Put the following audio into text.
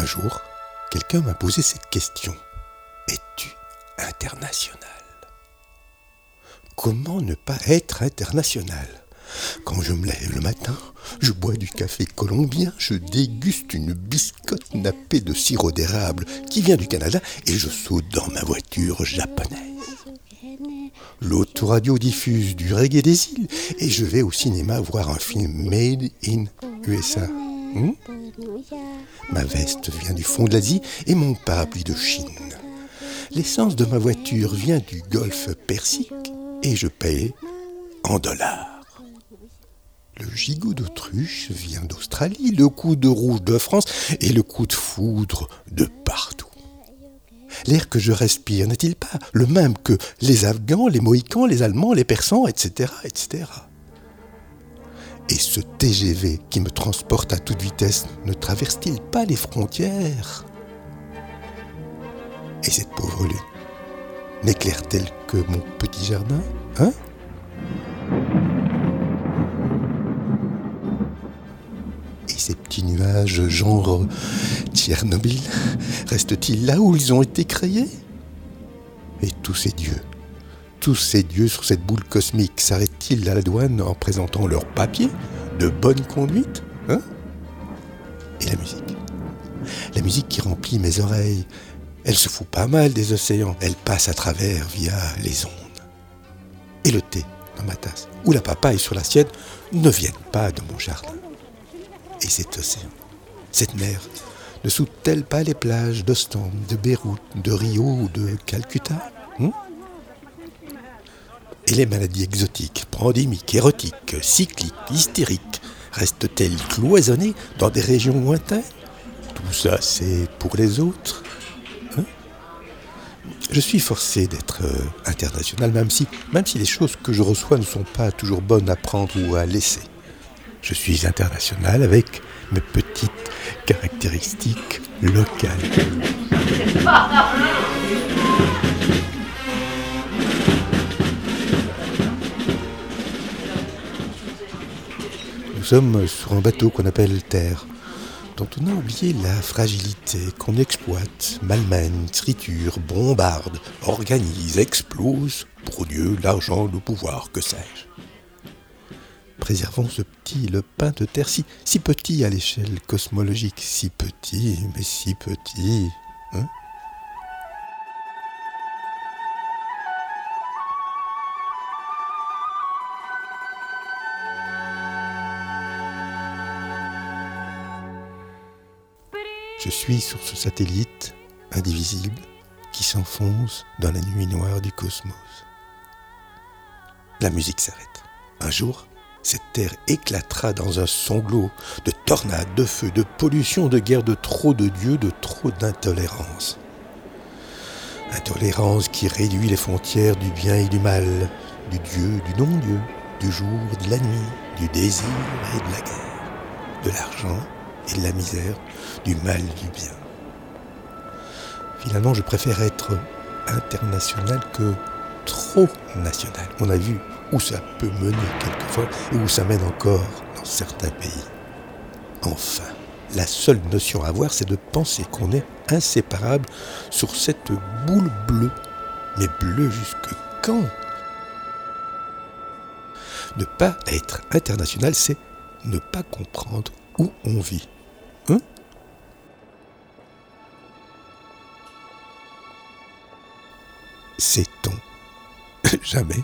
Un jour, quelqu'un m'a posé cette question. Es-tu international? Comment ne pas être international? Quand je me lève le matin, je bois du café colombien, je déguste une biscotte nappée de sirop d'érable qui vient du Canada et je saute dans ma voiture japonaise. L'autoradio diffuse du reggae des îles et je vais au cinéma voir un film made in USA. Hmm? Ma veste vient du fond de l'Asie et mon parapluie de Chine. L'essence de ma voiture vient du golfe Persique et je paye en dollars. Le gigot d'autruche vient d'Australie, le coup de rouge de France et le coup de foudre de partout. L'air que je respire n'est-il pas le même que les Afghans, les Mohicans, les Allemands, les Persans, etc., etc. Ce TGV qui me transporte à toute vitesse ne traverse-t-il pas les frontières? Et cette pauvre lune n'éclaire-t-elle que mon petit jardin Hein? Et ces petits nuages genre Tchernobyl restent-ils là où ils ont été créés? Et tous ces dieux tous ces dieux sur cette boule cosmique s'arrêtent-ils à la douane en présentant leurs papiers? De bonne conduite hein Et la musique. La musique qui remplit mes oreilles, elle se fout pas mal des océans, elle passe à travers via les ondes. Et le thé dans ma tasse, ou la papaye sur la sienne, ne viennent pas de mon jardin. Et cet océan, cette mer, ne soude-t-elle pas les plages d'Ostende, de Beyrouth, de Rio ou de Calcutta hein? Et les maladies exotiques, pandémiques, érotiques, cycliques, hystériques, restent-elles cloisonnées dans des régions lointaines? Tout ça, c'est pour les autres hein? Je suis forcé d'être euh, international, même si, même si les choses que je reçois ne sont pas toujours bonnes à prendre ou à laisser. Je suis international avec mes petites caractéristiques locales. Sommes sur un bateau qu'on appelle Terre, dont on a oublié la fragilité, qu'on exploite, malmène, triture, bombarde, organise, explose, pour Dieu, l'argent, le pouvoir, que sais-je. Préservons ce petit le pain de terre, si, si petit à l'échelle cosmologique, si petit, mais si petit. Hein Je suis sur ce satellite indivisible qui s'enfonce dans la nuit noire du cosmos. La musique s'arrête. Un jour, cette terre éclatera dans un sanglot de tornades, de feux, de pollution, de guerre, de trop de dieux, de trop d'intolérance. Intolérance qui réduit les frontières du bien et du mal, du Dieu, du non-Dieu, du jour, de la nuit, du désir et de la guerre, de l'argent et de la misère, du mal du bien. Finalement, je préfère être international que trop national. On a vu où ça peut mener quelquefois et où ça mène encore dans certains pays. Enfin, la seule notion à avoir, c'est de penser qu'on est inséparable sur cette boule bleue. Mais bleue jusque quand? Ne pas être international, c'est ne pas comprendre où on vit. Hein Sait-on jamais